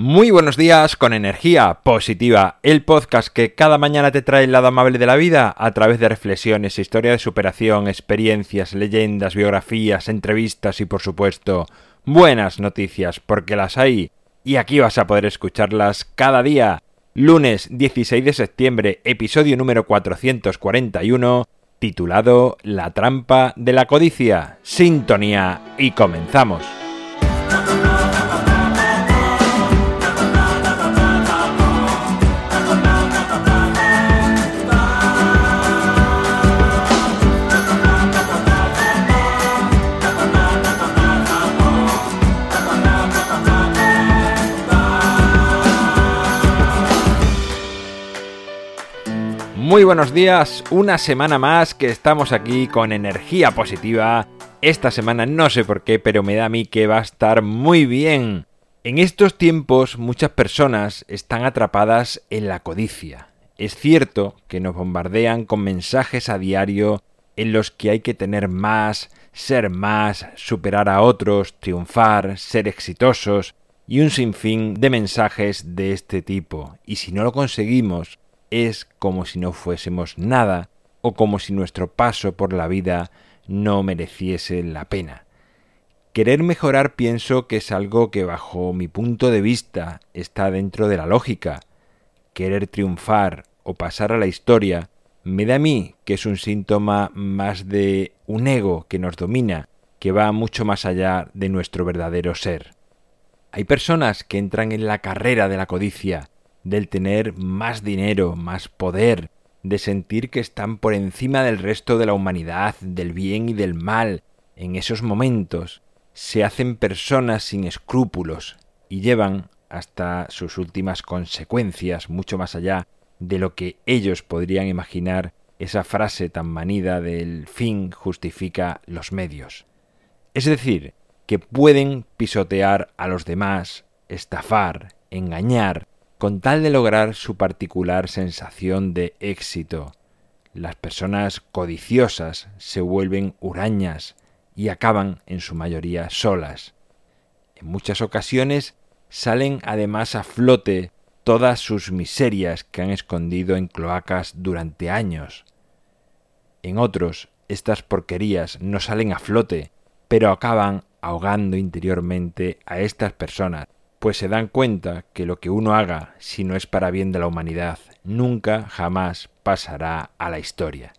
Muy buenos días con energía positiva, el podcast que cada mañana te trae el lado amable de la vida a través de reflexiones, historia de superación, experiencias, leyendas, biografías, entrevistas y por supuesto buenas noticias porque las hay y aquí vas a poder escucharlas cada día. Lunes 16 de septiembre, episodio número 441, titulado La trampa de la codicia. Sintonía y comenzamos. Muy buenos días, una semana más que estamos aquí con energía positiva. Esta semana no sé por qué, pero me da a mí que va a estar muy bien. En estos tiempos muchas personas están atrapadas en la codicia. Es cierto que nos bombardean con mensajes a diario en los que hay que tener más, ser más, superar a otros, triunfar, ser exitosos y un sinfín de mensajes de este tipo. Y si no lo conseguimos, es como si no fuésemos nada o como si nuestro paso por la vida no mereciese la pena. Querer mejorar pienso que es algo que bajo mi punto de vista está dentro de la lógica. Querer triunfar o pasar a la historia me da a mí que es un síntoma más de un ego que nos domina, que va mucho más allá de nuestro verdadero ser. Hay personas que entran en la carrera de la codicia, del tener más dinero, más poder, de sentir que están por encima del resto de la humanidad, del bien y del mal, en esos momentos se hacen personas sin escrúpulos y llevan hasta sus últimas consecuencias, mucho más allá de lo que ellos podrían imaginar esa frase tan manida del fin justifica los medios. Es decir, que pueden pisotear a los demás, estafar, engañar, con tal de lograr su particular sensación de éxito. Las personas codiciosas se vuelven hurañas y acaban en su mayoría solas. En muchas ocasiones salen además a flote todas sus miserias que han escondido en cloacas durante años. En otros, estas porquerías no salen a flote, pero acaban ahogando interiormente a estas personas pues se dan cuenta que lo que uno haga, si no es para bien de la humanidad, nunca jamás pasará a la historia.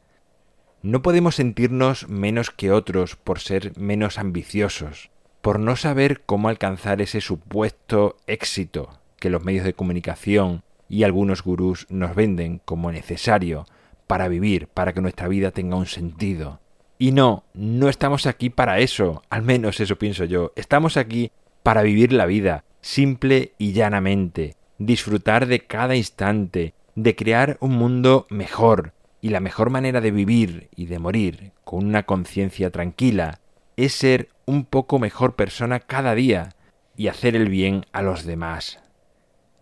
No podemos sentirnos menos que otros por ser menos ambiciosos, por no saber cómo alcanzar ese supuesto éxito que los medios de comunicación y algunos gurús nos venden como necesario para vivir, para que nuestra vida tenga un sentido. Y no, no estamos aquí para eso, al menos eso pienso yo, estamos aquí para vivir la vida, simple y llanamente, disfrutar de cada instante, de crear un mundo mejor, y la mejor manera de vivir y de morir con una conciencia tranquila es ser un poco mejor persona cada día y hacer el bien a los demás.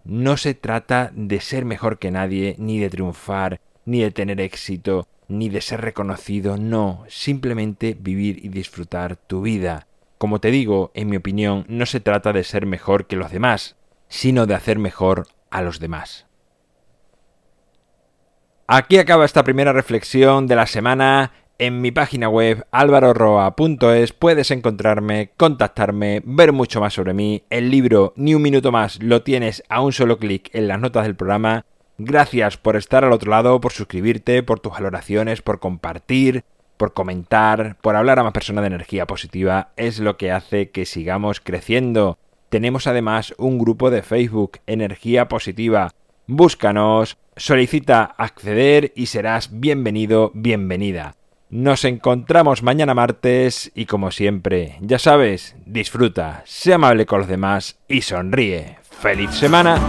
No se trata de ser mejor que nadie, ni de triunfar, ni de tener éxito, ni de ser reconocido, no, simplemente vivir y disfrutar tu vida, como te digo, en mi opinión, no se trata de ser mejor que los demás, sino de hacer mejor a los demás. Aquí acaba esta primera reflexión de la semana. En mi página web alvaroroa.es puedes encontrarme, contactarme, ver mucho más sobre mí. El libro Ni un minuto más lo tienes a un solo clic en las notas del programa. Gracias por estar al otro lado, por suscribirte, por tus valoraciones, por compartir, por comentar, por hablar a más personas de energía positiva, es lo que hace que sigamos creciendo. Tenemos además un grupo de Facebook, Energía Positiva. Búscanos, solicita acceder y serás bienvenido, bienvenida. Nos encontramos mañana martes y como siempre, ya sabes, disfruta, sea amable con los demás y sonríe. ¡Feliz semana!